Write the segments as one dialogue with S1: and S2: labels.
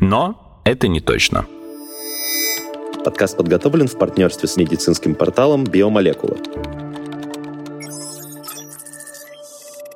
S1: Но это не точно.
S2: Подкаст подготовлен в партнерстве с медицинским порталом «Биомолекула».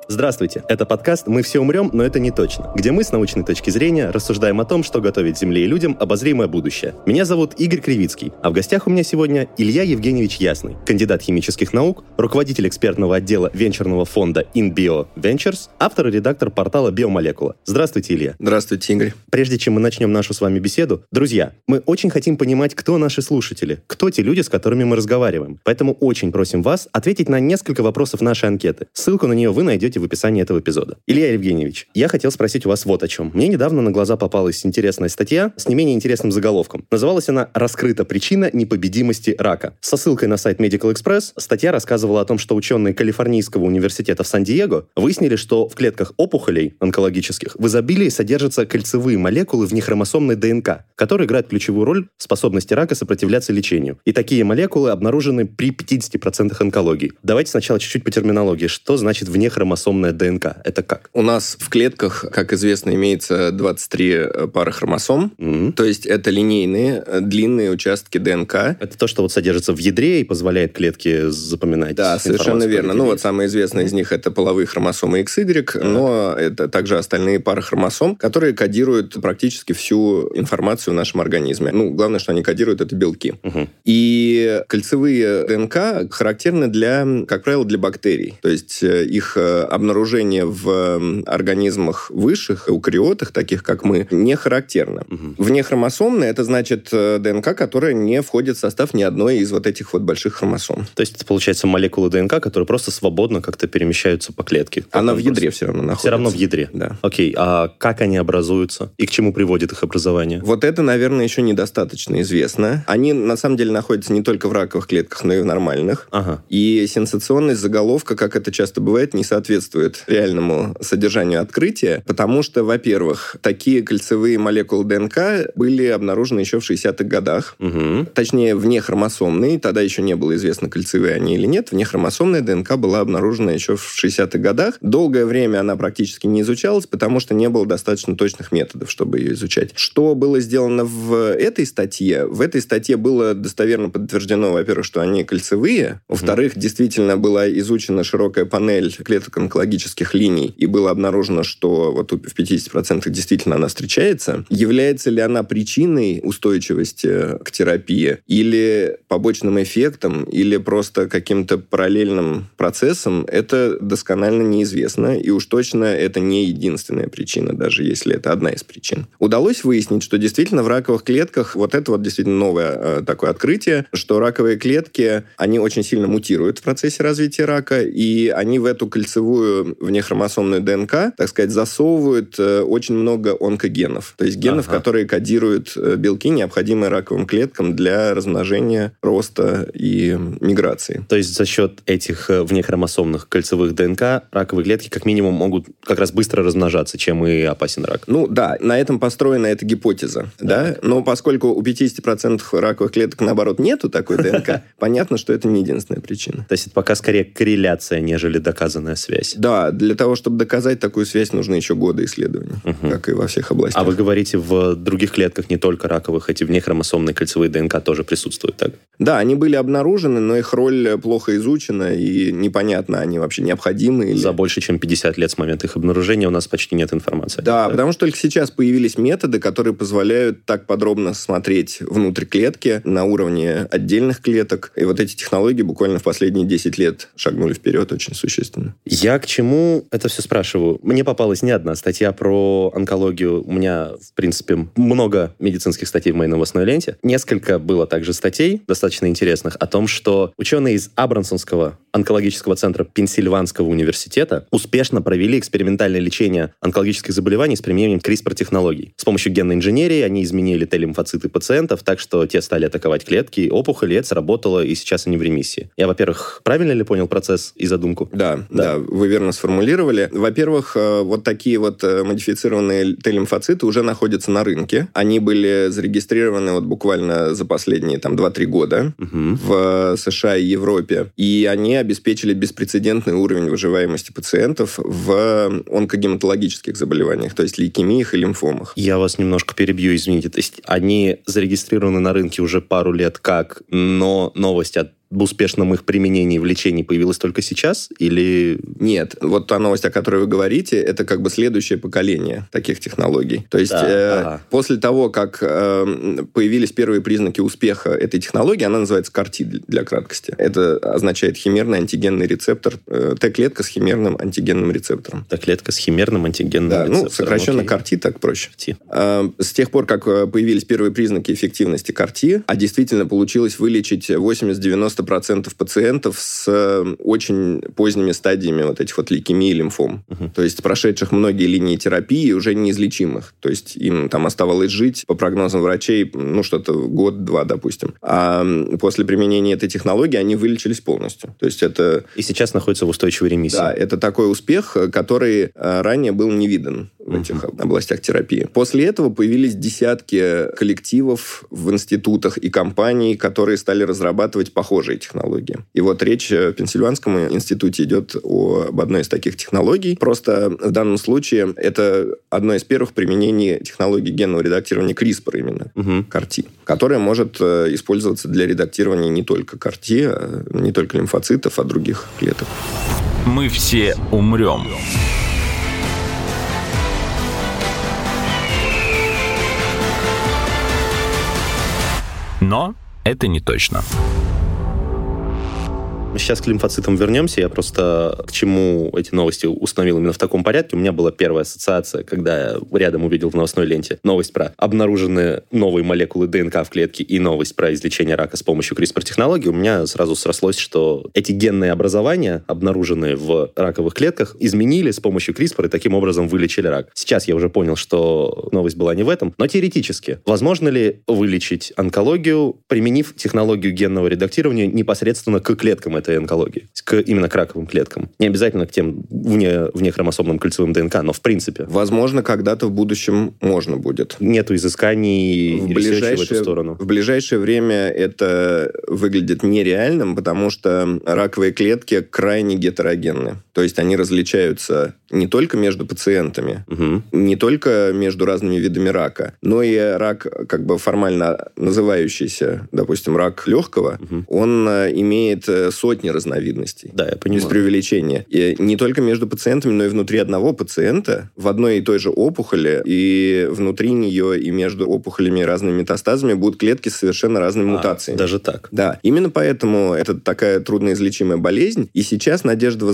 S2: Здравствуйте, это подкаст «Мы все умрем, но это не точно», где мы с научной точки зрения рассуждаем о том, что готовит Земле и людям обозримое будущее. Меня зовут Игорь Кривицкий, а в гостях у меня сегодня Илья Евгеньевич Ясный, кандидат химических наук, руководитель экспертного отдела венчурного фонда InBio Ventures, автор и редактор портала «Биомолекула». Здравствуйте, Илья.
S3: Здравствуйте, Игорь.
S2: Прежде чем мы начнем нашу с вами беседу, друзья, мы очень хотим понимать, кто наши слушатели, кто те люди, с которыми мы разговариваем. Поэтому очень просим вас ответить на несколько вопросов нашей анкеты. Ссылку на нее вы найдете в описании этого эпизода. Илья Евгеньевич, я хотел спросить у вас вот о чем. Мне недавно на глаза попалась интересная статья с не менее интересным заголовком. Называлась она «Раскрыта причина непобедимости рака». Со ссылкой на сайт Medical Express статья рассказывала о том, что ученые Калифорнийского университета в Сан-Диего выяснили, что в клетках опухолей онкологических в изобилии содержатся кольцевые молекулы в нехромосомной ДНК, которые играют ключевую роль в способности рака сопротивляться лечению. И такие молекулы обнаружены при 50% онкологии. Давайте сначала чуть-чуть по терминологии. Что значит внехромосомная ДНК? Это как?
S3: У нас в клетках, как известно, имеется 23 пары хромосом.
S2: Мгм.
S3: То есть это линейные, э, длинные участки ДНК.
S2: Это то, что вот содержится в ядре и позволяет клетке запоминать
S3: Да, совершенно верно. Ну вот самая известная из них это половые хромосомы XY, но это также остальные пары хромосом, которые кодируют практически всю информацию в нашем организме. Ну, главное, что они кодируют, это белки.
S2: Мгм.
S3: И кольцевые ДНК характерны для, как правило, для бактерий. То есть э, их э, обнаружение в организмах высших, эукариотах, таких как мы, не характерно.
S2: Мгм.
S3: Внехромосомные это значит э, ДНК, которая не входит в состав ни одной из вот этих вот больших хромосом.
S2: То есть это получается молекулы ДНК, которые просто свободно как-то перемещаются по клетке.
S3: Она в ядре
S2: вопрос.
S3: все равно находится.
S2: Все равно в ядре.
S3: Да.
S2: Окей, а как они образуются и к чему приводит их образование?
S3: Вот это, наверное, еще недостаточно известно. Они, на самом деле, находятся не только в раковых клетках, но и в нормальных.
S2: Ага.
S3: И сенсационность заголовка, как это часто бывает, не соответствует реальному содержанию открытия, потому что, во-первых, такие кольцевые молекулы ДНК были обнаружены еще в 60-х годах.
S2: Мгм.
S3: Точнее, внехромосомные, тогда еще не было известно, кольцевые они или нет. Внехромосомная ДНК была обнаружена еще в 60-х годах. Долгое время она практически не изучалась, потому что не было достаточно точных методов, чтобы ее изучать. Что было сделано в этой статье? В этой статье было достоверно подтверждено, во-первых, что они кольцевые. Во-вторых, действительно была изучена широкая панель клеток онкологических линий, и было обнаружено, что вот в 50% действительно она встречается. Является ли она причиной устойчивости к терапии или побочным эффектом, или просто каким-то параллельным процессом, это досконально неизвестно, и уж точно это не единственная причина, даже если это одна из причин. Удалось выяснить, что действительно в раковых клетках вот это вот действительно новое э, такое открытие, что раковые клетки, они очень сильно мутируют в процессе развития рака, и они в эту кольцевую внехромосомную ДНК, так сказать, засовывают э, очень много онкогенов, то есть генов,
S2: Ага.
S3: которые кодируют э, белки, необходимые раковым клеткам для размножения, роста и миграции.
S2: То есть за счет этих э, внехромосомных кольцевых ДНК раковые клетки как минимум могут как раз быстро размножаться, чем и опасен рак.
S3: Ну да, на этом построена эта гипотеза, да. Но поскольку у 50% раковых клеток, наоборот, нету такой ДНК, понятно, что это не единственная причина.
S2: То есть это пока скорее корреляция, нежели доказанная связь.
S3: Да, для того, чтобы доказать такую связь, нужно еще годы исследований,
S2: Мгм.
S3: как и во всех областях.
S2: А вы говорите, в других клетках, не только раковых, эти внехромосомные кольцевые ДНК тоже присутствуют, так?
S3: Да, они были обнаружены, но их роль плохо изучена, и непонятно, они вообще необходимы или...
S2: За больше, чем 50 лет с момента их обнаружения у нас почти нет информации.
S3: Да, потому что только сейчас появились методы, которые позволяют так подробно смотреть внутрь клетки на уровне отдельных клеток. И вот эти технологии буквально в последние 10 лет шагнули вперед очень существенно.
S2: Я, к чему это все спрашиваю? Мне попалась не одна статья про онкологию. У меня, в принципе, много медицинских статей в моей новостной ленте. Несколько было также статей, достаточно интересных, о том, что ученые из Абрансонского онкологического центра Пенсильванского университета успешно провели экспериментальное лечение онкологических заболеваний с применением CRISPR-технологий. С помощью генной инженерии они изменили Т-лимфоциты пациентов так, что те стали атаковать клетки, опухоли, это сработало, и сейчас они в ремиссии. Я, во-первых, правильно ли понял процесс и задумку?
S3: Да, да, да вы верно сформулировали. Во-первых, э, вот такие вот э, модифицированные Т-лимфоциты уже находятся на рынке. Они были зарегистрированы вот буквально за последние там 2-3 года угу. в США и Европе. И они обеспечили беспрецедентный уровень выживаемости пациентов в онкогематологических заболеваниях, то есть лейкемиях и лимфомах.
S2: Я вас немножко перебью, извините. То есть они зарегистрированы на рынке уже пару лет как, но новость от успешном их применении в лечении появилась только сейчас? Или...
S3: Нет. Вот та новость, о которой вы говорите, это как бы следующее поколение таких технологий. То есть да, э, ага. после того, как э, появились первые признаки успеха этой технологии, она называется CAR-T для краткости. Это означает химерный антигенный рецептор, э, Т-клетка с химерным антигенным рецептором.
S2: Т-клетка с химерным антигенным
S3: да,
S2: рецептором.
S3: ну, сокращенно Окей. CAR-T, так проще. Э, с тех пор, как э, появились первые признаки эффективности CAR-T, а действительно получилось вылечить 80-90 90% пациентов с э, очень поздними стадиями вот этих вот лейкемии и лимфом. Угу. То есть прошедших многие линии терапии уже неизлечимых. То есть им там оставалось жить, по прогнозам врачей, ну, что-то год-два, допустим. А после применения этой технологии они вылечились полностью. То есть это...
S2: И сейчас находятся в устойчивой ремиссии.
S3: Да, это такой успех, который э, ранее был не виден в этих областях терапии. После этого появились десятки коллективов в институтах и компаний, которые стали разрабатывать похожие технологии. И вот речь в Пенсильванском институте идет об одной из таких технологий. Просто в данном случае это одно из первых применений технологии генного редактирования CRISPR именно. CAR-T, которая может э, использоваться для редактирования не только CAR-T, а не только лимфоцитов, а других клеток.
S1: Мы все умрем. Но это не точно.
S2: Сейчас к лимфоцитам вернемся. Я просто к чему эти новости установил именно в таком порядке. У меня была первая ассоциация, когда я рядом увидел в новостной ленте новость про обнаруженные новые молекулы ДНК в клетке и новость про излечение рака с помощью CRISPR-технологий. У меня сразу срослось, что эти генные образования, обнаруженные в раковых клетках, изменили с помощью CRISPR и таким образом вылечили рак. Сейчас я уже понял, что новость была не в этом, но теоретически. Возможно ли вылечить онкологию, применив технологию генного редактирования непосредственно к клеткам этой онкологии, к, именно к раковым клеткам. Не обязательно к тем вне, вне хромосомным кольцевым ДНК, но в принципе.
S3: Возможно, когда-то в будущем можно будет.
S2: Нету изысканий
S3: в, ближайшее, в эту сторону. В ближайшее время это выглядит нереальным, потому что раковые клетки крайне гетерогенны. То есть они различаются не только между пациентами, угу. не только между разными видами рака, но и рак, как бы формально называющийся, допустим, рак легкого, угу. он э, имеет э, сотни разновидностей.
S2: Да, я понимаю.
S3: Без преувеличения. И не только между пациентами, но и внутри одного пациента в одной и той же опухоли, и внутри нее, и между опухолями и разными метастазами будут клетки с совершенно разными а, мутациями.
S2: Даже так?
S3: Да. Именно поэтому это такая трудноизлечимая болезнь. И сейчас надежда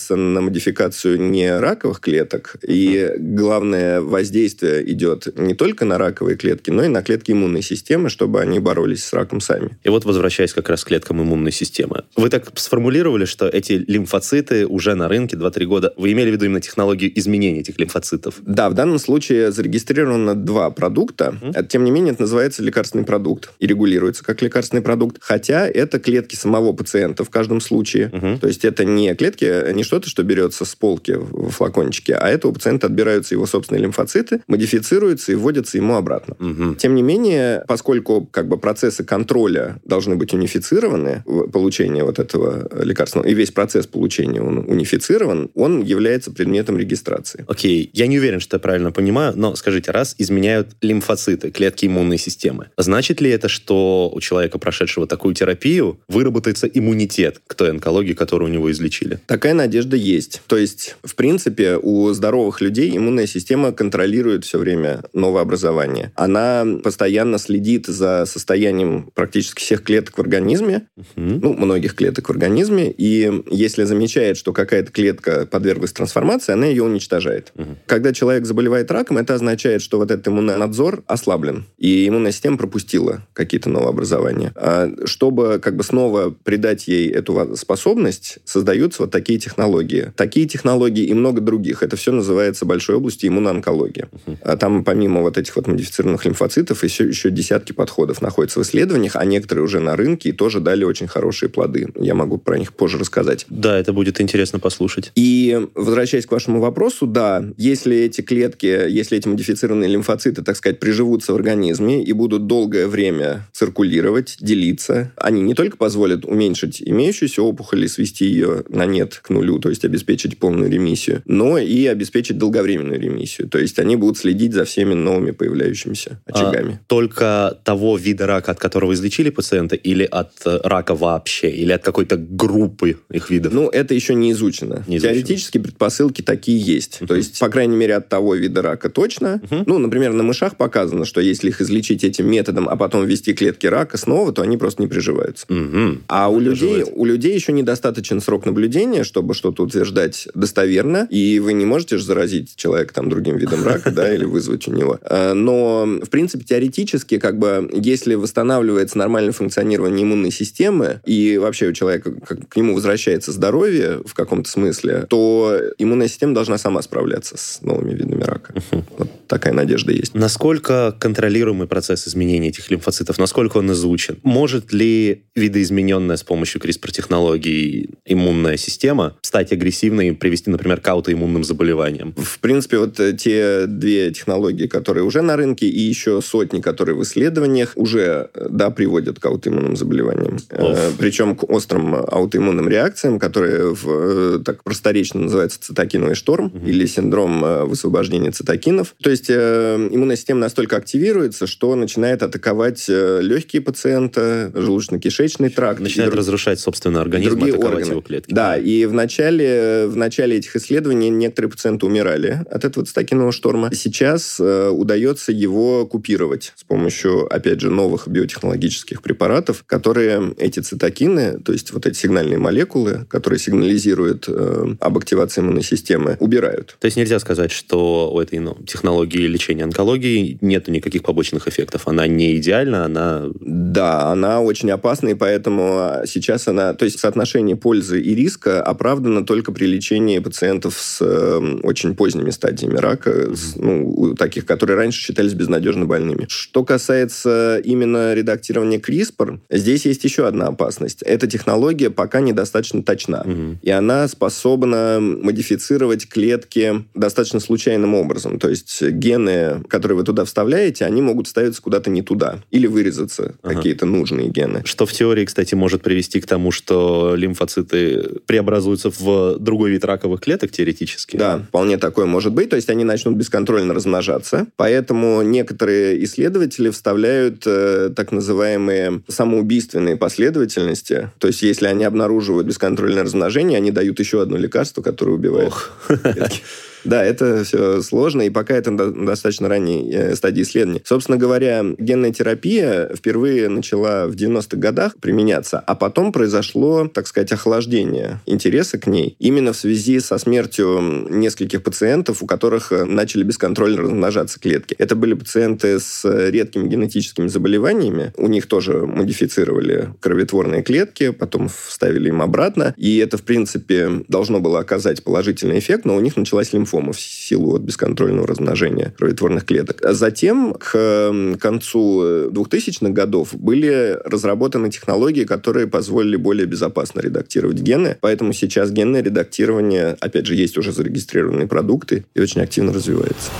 S3: возлагается на модификацию не раковых клеток, и главное воздействие идет не только на раковые клетки, но и на клетки иммунной системы, чтобы они боролись с раком сами.
S2: И вот возвращаясь как раз к клеткам иммунной системы. Вы так сформулировали, что эти лимфоциты уже на рынке 2-3 года. Вы имели в виду именно технологию изменения этих лимфоцитов?
S3: Да, в данном случае зарегистрировано два продукта. Mm-hmm. Тем не менее, это называется лекарственный продукт и регулируется как лекарственный продукт. Хотя это клетки самого пациента в каждом случае. Mm-hmm. То есть это не клетки, не что-то, что берется с полки в флакончике, а это у пациента отбираются его собственные лимфоциты, модифицируются и вводятся ему обратно. Mm-hmm. Тем не менее, поскольку как бы процессы контроля должны быть унифицированы, получение вот этого лекарства, и весь процесс получения он унифицирован, он является предметом регистрации.
S2: Окей, okay. я не уверен, что я правильно понимаю, но скажите, раз изменяют лимфоциты, клетки иммунной системы, значит ли это, что у человека, прошедшего такую терапию, выработается иммунитет к той онкологии, которую у него излечили?
S3: Такая надежда надежда есть. То есть, в принципе, у здоровых людей иммунная система контролирует все время новообразование. Она постоянно следит за состоянием практически всех клеток в организме, угу. ну, многих клеток в организме, и если замечает, что какая-то клетка подверглась трансформации, она ее уничтожает. Угу. Когда человек заболевает раком, это означает, что вот этот иммунный надзор ослаблен, и иммунная система пропустила какие-то новообразования. А чтобы как бы снова придать ей эту способность, создаются вот такие технологии. Такие технологии и много других. Это все называется большой областью иммуноонкологии. А там помимо вот этих вот модифицированных лимфоцитов еще, еще десятки подходов находятся в исследованиях, а некоторые уже на рынке и тоже дали очень хорошие плоды. Я могу про них позже рассказать.
S2: Да, это будет интересно послушать.
S3: И возвращаясь к вашему вопросу, да, если эти клетки, если эти модифицированные лимфоциты, так сказать, приживутся в организме и будут долгое время циркулировать, делиться, они не только позволят уменьшить имеющуюся опухоль и свести ее на нет к нулю, то есть обеспечить полную ремиссию, но и обеспечить долговременную ремиссию. То есть они будут следить за всеми новыми появляющимися а очагами.
S2: А, только того вида рака, от которого излечили пациента, или от э, рака вообще, или от какой-то группы их видов?
S3: Ну, это еще не изучено. Не изучено. Теоретически предпосылки такие есть. Uh-huh. То есть, по крайней мере, от того вида рака точно. Uh-huh. Ну, например, на мышах показано, что если их излечить этим методом, а потом ввести клетки рака снова, то они просто не приживаются. Uh-huh. А у людей, у людей еще недостаточен срок наблюдения, чтобы что-то утверждать достоверно, и вы не можете же заразить человека там другим видом рака, да, или вызвать у него. А, но, в принципе, теоретически, как бы, если восстанавливается нормальное функционирование иммунной системы, и вообще у человека к нему возвращается здоровье в каком-то смысле, то иммунная система должна сама справляться с новыми видами рака. Вот такая надежда есть.
S2: Насколько контролируемый процесс изменения этих лимфоцитов, насколько он изучен? Может ли видоизмененная с помощью CRISPR-технологий иммунная система стать агрессивной и привести, например, к аутоиммунным заболеваниям?
S3: В принципе, вот э, те две технологии, которые уже на рынке, и еще сотни, которые в исследованиях, уже э, да, приводят к аутоиммунным заболеваниям. Э, причем к острым аутоиммунным реакциям, которые в, так просторечно называются цитокиновый шторм угу. или синдром высвобождения цитокинов. То есть э, иммунная система настолько активируется, что начинает атаковать легкие пациента, желудочно-кишечный тракт.
S2: Начинает друг... разрушать, собственно, организм, другие атаковать органы. его клетки.
S3: Да, и в начале, в начале этих исследований некоторые пациенты умирали от этого цитокинового шторма. Сейчас э, удается его купировать с помощью, опять же, новых биотехнологических препаратов, которые эти цитокины, то есть вот эти сигнальные молекулы, которые сигнализируют э, об активации иммунной системы, убирают.
S2: То есть нельзя сказать, что у этой ну, технологии лечения онкологии нет никаких побочных эффектов. Она не идеальна, она...
S3: Да, она очень опасна, и поэтому сейчас она... То есть соотношение пользы и риска оправдано только при лечении пациентов с э, очень поздними стадиями рака, с, ну, таких, которые раньше считались безнадежно больными. Что касается именно редактирования CRISPR, здесь есть еще одна опасность. Эта технология пока недостаточно точна. Угу. И она способна модифицировать клетки достаточно случайным образом. То есть гены, которые вы туда вставляете, они могут ставиться куда-то не туда. Или вырезаться ага. какие-то нужные гены.
S2: Что в теории, кстати, может привести к тому, что лимфоциты преобразуются в другой вид раковых клеток теоретически.
S3: Да, вполне такое может быть. То есть они начнут бесконтрольно размножаться. Поэтому некоторые исследователи вставляют э, так называемые самоубийственные последовательности. То есть если они обнаруживают бесконтрольное размножение, они дают еще одно лекарство, которое убивает клетки. Да, это все сложно, и пока это на достаточно ранней э, стадии исследования. Собственно говоря, генная терапия впервые начала в 90-х годах применяться, а потом произошло, так сказать, охлаждение интереса к ней именно в связи со смертью нескольких пациентов, у которых э, начали бесконтрольно размножаться клетки. Это были пациенты с редкими генетическими заболеваниями. У них тоже модифицировали кроветворные клетки, потом вставили им обратно, и это, в принципе, должно было оказать положительный эффект, но у них началась лимфома лимфома в силу от бесконтрольного размножения кроветворных клеток. А затем, к концу 2000-х годов, были разработаны технологии, которые позволили более безопасно редактировать гены. Поэтому сейчас генное редактирование, опять же, есть уже зарегистрированные продукты и очень активно развивается.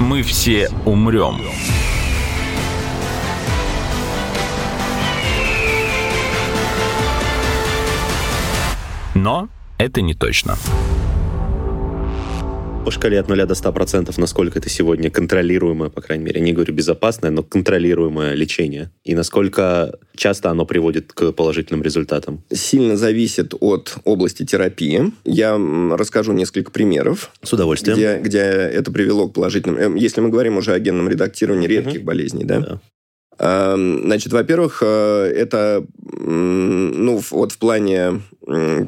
S1: Мы все умрем. Но это не точно.
S2: По шкале от 0 до 100%, насколько это сегодня контролируемое, по крайней мере, не говорю безопасное, но контролируемое лечение? И насколько часто оно приводит к положительным результатам?
S3: Сильно зависит от области терапии. Я расскажу несколько примеров.
S2: С удовольствием.
S3: Где, где это привело к положительным... Эм, если мы говорим уже о генном редактировании редких угу. болезней, да? да. Значит, во-первых, э, это, ну, вот в плане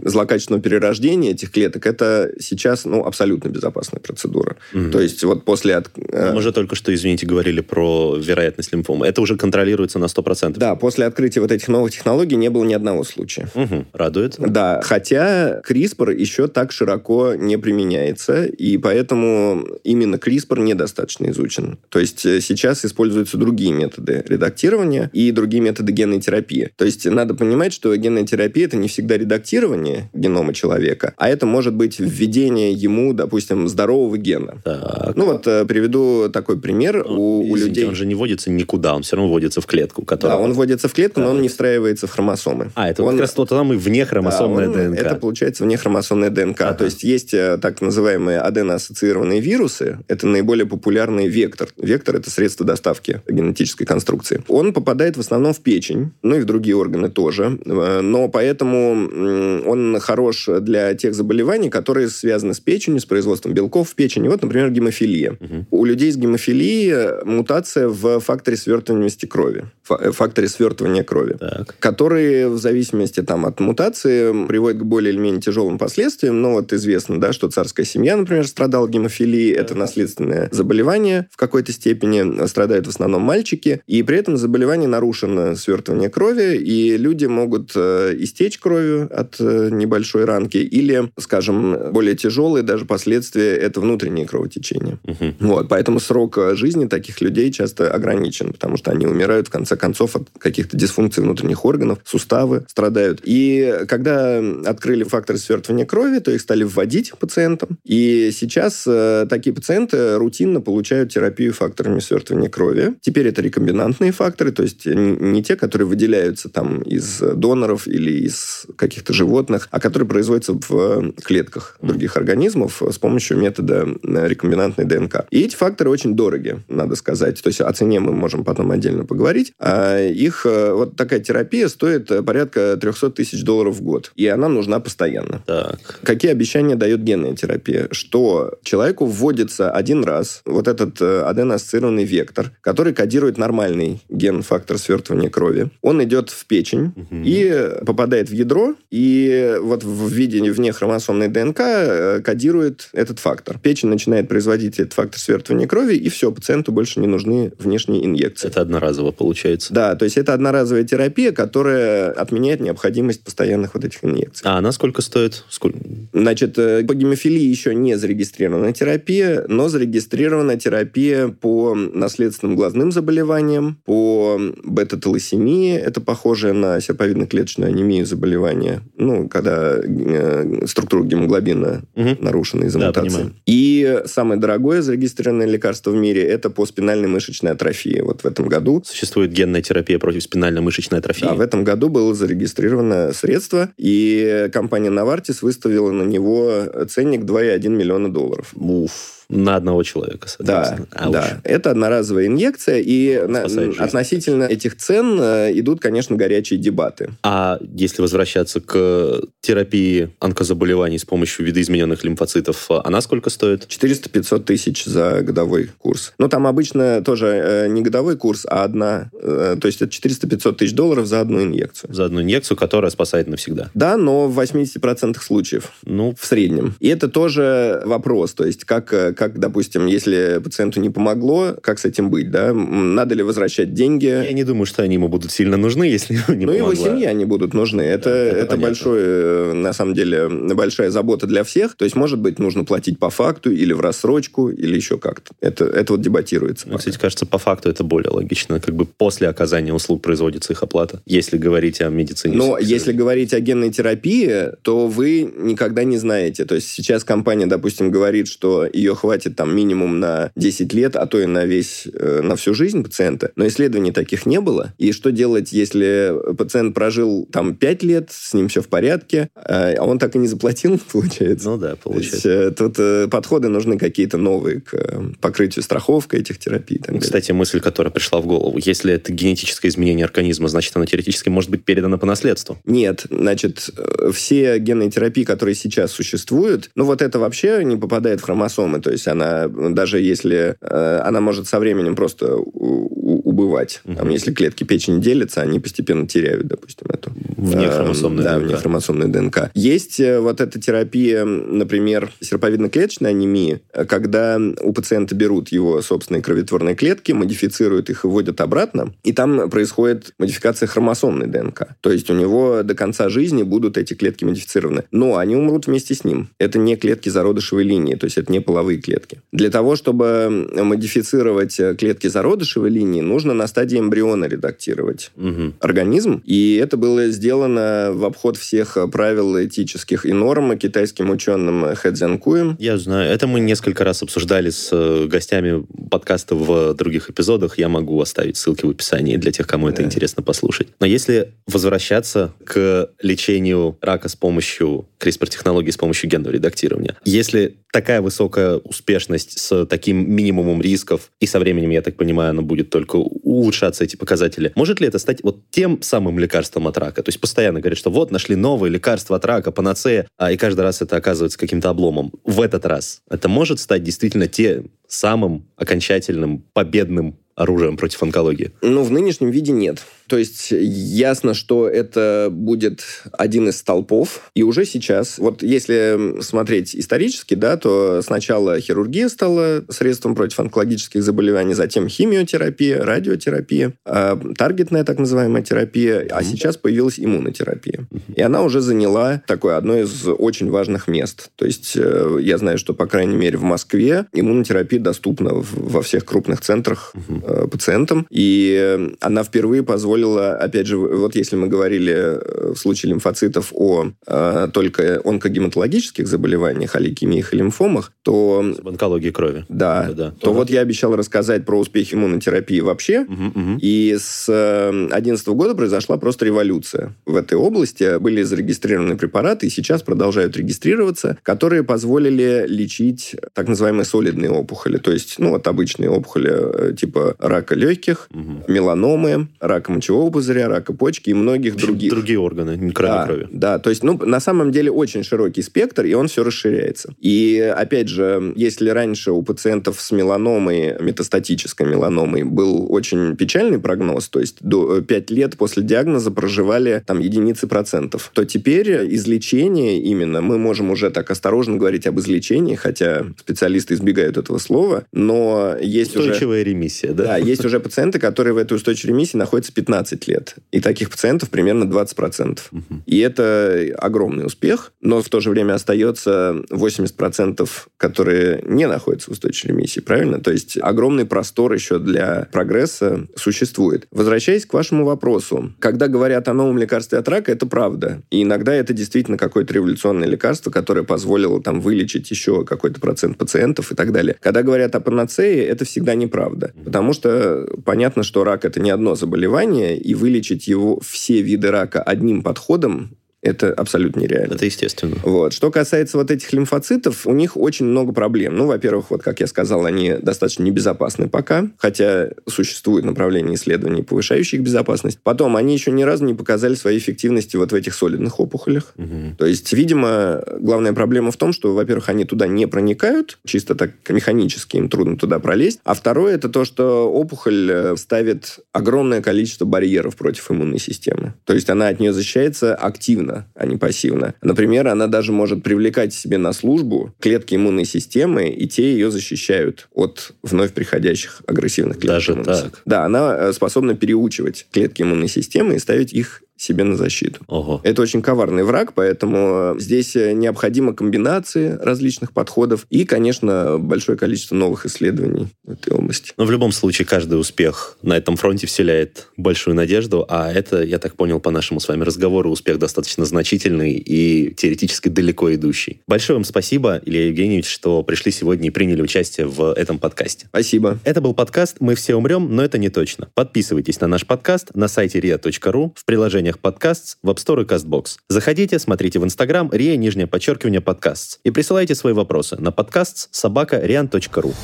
S3: злокачественного перерождения этих клеток, это сейчас ну, абсолютно безопасная процедура. Угу. То есть вот после... От...
S2: Э, мы же только что, извините, говорили про вероятность лимфомы. Это уже контролируется на 100%.
S3: Да, после открытия вот этих новых технологий не было ни одного случая.
S2: Угу. Радует.
S3: Да, хотя CRISPR еще так широко не применяется, и поэтому именно CRISPR недостаточно изучен. То есть э, сейчас используются другие методы редактирования и другие методы генной терапии. То есть надо понимать, что генная терапия это не всегда редактирование редактирование генома человека, а это может быть введение ему, допустим, здорового гена. Так. Ну вот э, приведу такой пример.
S2: Ну, у, извините, у людей... Он же не вводится никуда, он все равно вводится в клетку. Которая...
S3: Да, он вводится в клетку, да. но он не встраивается в хромосомы.
S2: А, это
S3: он...
S2: как раз то там и внехромосомная
S3: да,
S2: ДНК.
S3: Это получается внехромосомная ДНК. Ага. То есть есть э, так называемые аденоассоциированные вирусы. Это наиболее популярный вектор. Вектор – это средство доставки генетической конструкции. Он попадает в основном в печень, ну и в другие органы тоже. Э, но поэтому он хорош для тех заболеваний, которые связаны с печенью, с производством белков в печени. Вот, например, гемофилия. Угу. У людей с гемофилией мутация в факторе свертываемости крови, э, факторе свертывания крови, так. который в зависимости там, от мутации приводит к более или менее тяжелым последствиям. Но вот известно, да, что царская семья, например, страдала гемофилией. Это наследственное заболевание в какой-то степени. Страдают в основном мальчики. И при этом заболевание нарушено свертывание крови, и люди могут э, истечь кровью от э, небольшой ранки, или, скажем, более тяжелые даже последствия – это внутреннее кровотечение. Угу. Вот, поэтому срок э, жизни таких людей часто ограничен, потому что они умирают, в конце концов, от каких-то дисфункций внутренних органов, суставы страдают. И когда открыли факторы свертывания крови, то их стали вводить пациентам. И сейчас э, такие пациенты рутинно получают терапию факторами свертывания крови. Теперь это рекомбинантные факторы, то есть не те, которые выделяются там из доноров или из каких-то животных, а который производится в э, клетках других организмов с помощью метода э, рекомбинантной ДНК. И эти факторы очень дороги, надо сказать. То есть о цене мы можем потом отдельно поговорить. А их э, вот такая терапия стоит порядка 300 тысяч долларов в год. И она нужна постоянно.
S2: Так.
S3: Какие обещания дает генная терапия? Что человеку вводится один раз вот этот аденоассоциированный вектор, который кодирует нормальный ген-фактор свертывания крови. Он идет в печень угу. и попадает в ядро, и и вот в виде внехромосомной ДНК э, кодирует этот фактор. Печень начинает производить этот фактор свертывания крови, и все, пациенту больше не нужны внешние инъекции.
S2: Это одноразово получается?
S3: Да, то есть это одноразовая терапия, которая отменяет необходимость постоянных вот этих инъекций.
S2: А она сколько стоит? Сколько?
S3: Значит, э, по гемофилии еще не зарегистрирована терапия, но зарегистрирована терапия по наследственным глазным заболеваниям, по бета-талассемии, это похожее на серповидно-клеточную анемию заболевание, ну, когда э, структура гемоглобина угу. нарушена из-за да, мутации. Понимаю. И самое дорогое зарегистрированное лекарство в мире это по спинальной мышечной атрофии. Вот в этом году...
S2: Существует генная терапия против спинально-мышечной атрофии.
S3: Да, в этом году было зарегистрировано средство, и компания Novartis выставила на него ценник 2,1 миллиона долларов.
S2: Уф на одного человека,
S3: соответственно. Да, а да. Это одноразовая инъекция, и на, относительно этих цен э, идут, конечно, горячие дебаты.
S2: А если возвращаться к терапии онкозаболеваний с помощью видоизмененных лимфоцитов, она сколько стоит?
S3: 400-500 тысяч за годовой курс. Но там обычно тоже э, не годовой курс, а одна, э, то есть это 400-500 тысяч долларов за одну инъекцию.
S2: За одну инъекцию, которая спасает навсегда.
S3: Да, но в 80% случаев. Ну, в среднем. И это тоже вопрос, то есть как как, допустим, если пациенту не помогло, как с этим быть, да? Надо ли возвращать деньги?
S2: Я не думаю, что они ему будут сильно нужны, если ему не Ну,
S3: его семье они будут нужны. Это, да, это, это большое, э, на самом деле, большая забота для всех. То есть, может быть, нужно платить по факту или в рассрочку, или еще как-то. Это, это вот дебатируется.
S2: Мне, кстати, кажется, по факту это более логично. Как бы после оказания услуг производится их оплата, если говорить о медицине.
S3: Но если говорить о генной терапии, то вы никогда не знаете. То есть сейчас компания, допустим, говорит, что ее хватит хватит там минимум на 10 лет, а то и на весь, э, на всю жизнь пациента. Но исследований таких не было. И что делать, если пациент прожил там 5 лет, с ним все в порядке, а он так и не заплатил, получается?
S2: Ну да, получается.
S3: Есть, э, тут э, подходы нужны какие-то новые к покрытию страховкой этих терапий.
S2: Кстати, мысль, которая пришла в голову. Если это генетическое изменение организма, значит, оно теоретически может быть передано по наследству?
S3: Нет. Значит, все генные терапии, которые сейчас существуют, ну вот это вообще не попадает в хромосомы. То есть она, даже если э, она может со временем просто убывать. Угу. Там, если клетки печени делятся, они постепенно теряют, допустим, эту
S2: внехромосомную
S3: да,
S2: ДНК.
S3: внехромосомную ДНК. Есть э, вот эта терапия, например, серповидно-клеточной анемии, когда у пациента берут его собственные кровотворные клетки, модифицируют их и вводят обратно, и там происходит модификация хромосомной ДНК. То есть у него до конца жизни будут эти клетки модифицированы. Но они умрут вместе с ним. Это не клетки зародышевой линии, то есть это не половые клетки. Для того, чтобы модифицировать клетки зародышевой линии, нужно на стадии эмбриона редактировать угу. организм. И это было сделано в обход всех правил этических и норм китайским ученым Хэ Цзянкуем.
S2: Я знаю. Это мы несколько раз обсуждали с э, гостями подкаста в других эпизодах. Я могу оставить ссылки в описании для тех, кому да. это интересно послушать. Но если возвращаться к лечению рака с помощью CRISPR-технологии, с помощью генного редактирования, если такая высокая успешность с таким минимумом рисков, и со временем, я так понимаю, она будет только улучшаться, эти показатели, может ли это стать вот тем самым лекарством от рака? То есть постоянно говорят, что вот, нашли новое лекарство от рака, панацея, а и каждый раз это оказывается каким-то обломом. В этот раз это может стать действительно тем самым окончательным победным оружием против онкологии?
S3: Ну, в нынешнем виде нет. То есть ясно, что это будет один из столпов. И уже сейчас, вот если смотреть исторически, да, то сначала хирургия стала средством против онкологических заболеваний, затем химиотерапия, радиотерапия, э, таргетная так называемая терапия, а сейчас появилась иммунотерапия. И она уже заняла такое одно из очень важных мест. То есть э, я знаю, что, по крайней мере, в Москве иммунотерапия доступна во всех крупных центрах э, пациентам. И она впервые позволила позволило, опять же, вот если мы говорили э, в случае лимфоцитов о э, только онкогематологических заболеваниях, о лейкемиях и лимфомах, то...
S2: В онкологии крови.
S3: Да. да, да. То, то вот я обещал рассказать про успехи иммунотерапии вообще. Угу, угу. И с 2011 э, года произошла просто революция в этой области. Были зарегистрированы препараты, и сейчас продолжают регистрироваться, которые позволили лечить так называемые солидные опухоли. То есть, ну, вот обычные опухоли э, типа рака легких, угу. меланомы, рака мочевого пузыря, рака почки и многих других.
S2: Другие органы, кроме
S3: да,
S2: крови.
S3: Да, то есть, ну, на самом деле очень широкий спектр, и он все расширяется. И, опять же, если раньше у пациентов с меланомой, метастатической меланомой, был очень печальный прогноз, то есть до 5 э, лет после диагноза проживали там единицы процентов, то теперь излечение именно, мы можем уже так осторожно говорить об излечении, хотя специалисты избегают этого слова, но есть
S2: Устойчивая
S3: уже...
S2: Устойчивая ремиссия, да?
S3: Да, есть уже пациенты, которые в этой устойчивой ремиссии находятся 15 15 лет. И таких пациентов примерно 20%. Угу. И это огромный успех, но в то же время остается 80%, которые не находятся в устойчивой ремиссии, правильно? То есть огромный простор еще для прогресса существует. Возвращаясь к вашему вопросу, когда говорят о новом лекарстве от рака, это правда. И иногда это действительно какое-то революционное лекарство, которое позволило там вылечить еще какой-то процент пациентов и так далее. Когда говорят о панацее, это всегда неправда. Потому что понятно, что рак это не одно заболевание, заболевание и вылечить его все виды рака одним подходом это абсолютно нереально.
S2: Это естественно.
S3: Вот. Что касается вот этих лимфоцитов, у них очень много проблем. Ну, во-первых, вот как я сказал, они достаточно небезопасны пока, хотя существует направление исследований, повышающих безопасность. Потом, они еще ни разу не показали своей эффективности вот в этих солидных опухолях. Угу. То есть, видимо, главная проблема в том, что, во-первых, они туда не проникают, чисто так механически им трудно туда пролезть. А второе, это то, что опухоль э, ставит огромное количество барьеров против иммунной системы. То есть, она от нее защищается активно активно, а не пассивно. Например, она даже может привлекать себе на службу клетки иммунной системы, и те ее защищают от вновь приходящих агрессивных клеток.
S2: Даже так?
S3: Да, она э, способна переучивать клетки иммунной системы и ставить их себе на защиту.
S2: Ого.
S3: Это очень коварный враг, поэтому здесь необходима комбинация различных подходов и, конечно, большое количество новых исследований в этой области.
S2: Но в любом случае каждый успех на этом фронте вселяет большую надежду, а это, я так понял по нашему с вами разговору, успех достаточно значительный и теоретически далеко идущий. Большое вам спасибо, Илья Евгеньевич, что пришли сегодня и приняли участие в этом подкасте.
S3: Спасибо.
S2: Это был подкаст «Мы все умрем, но это не точно». Подписывайтесь на наш подкаст на сайте ria.ru, в приложениях подкаст, в App Store и CastBox. Заходите, смотрите в Instagram ria, нижнее подчеркивание, подкаст. И присылайте свои вопросы на подкаст собака rian.ru.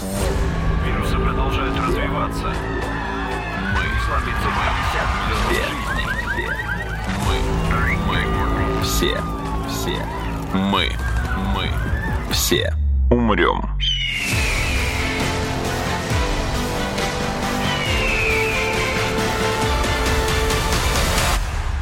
S1: Вирусы продолжают. Все. Все. Мы. Мы. Все. Умрем.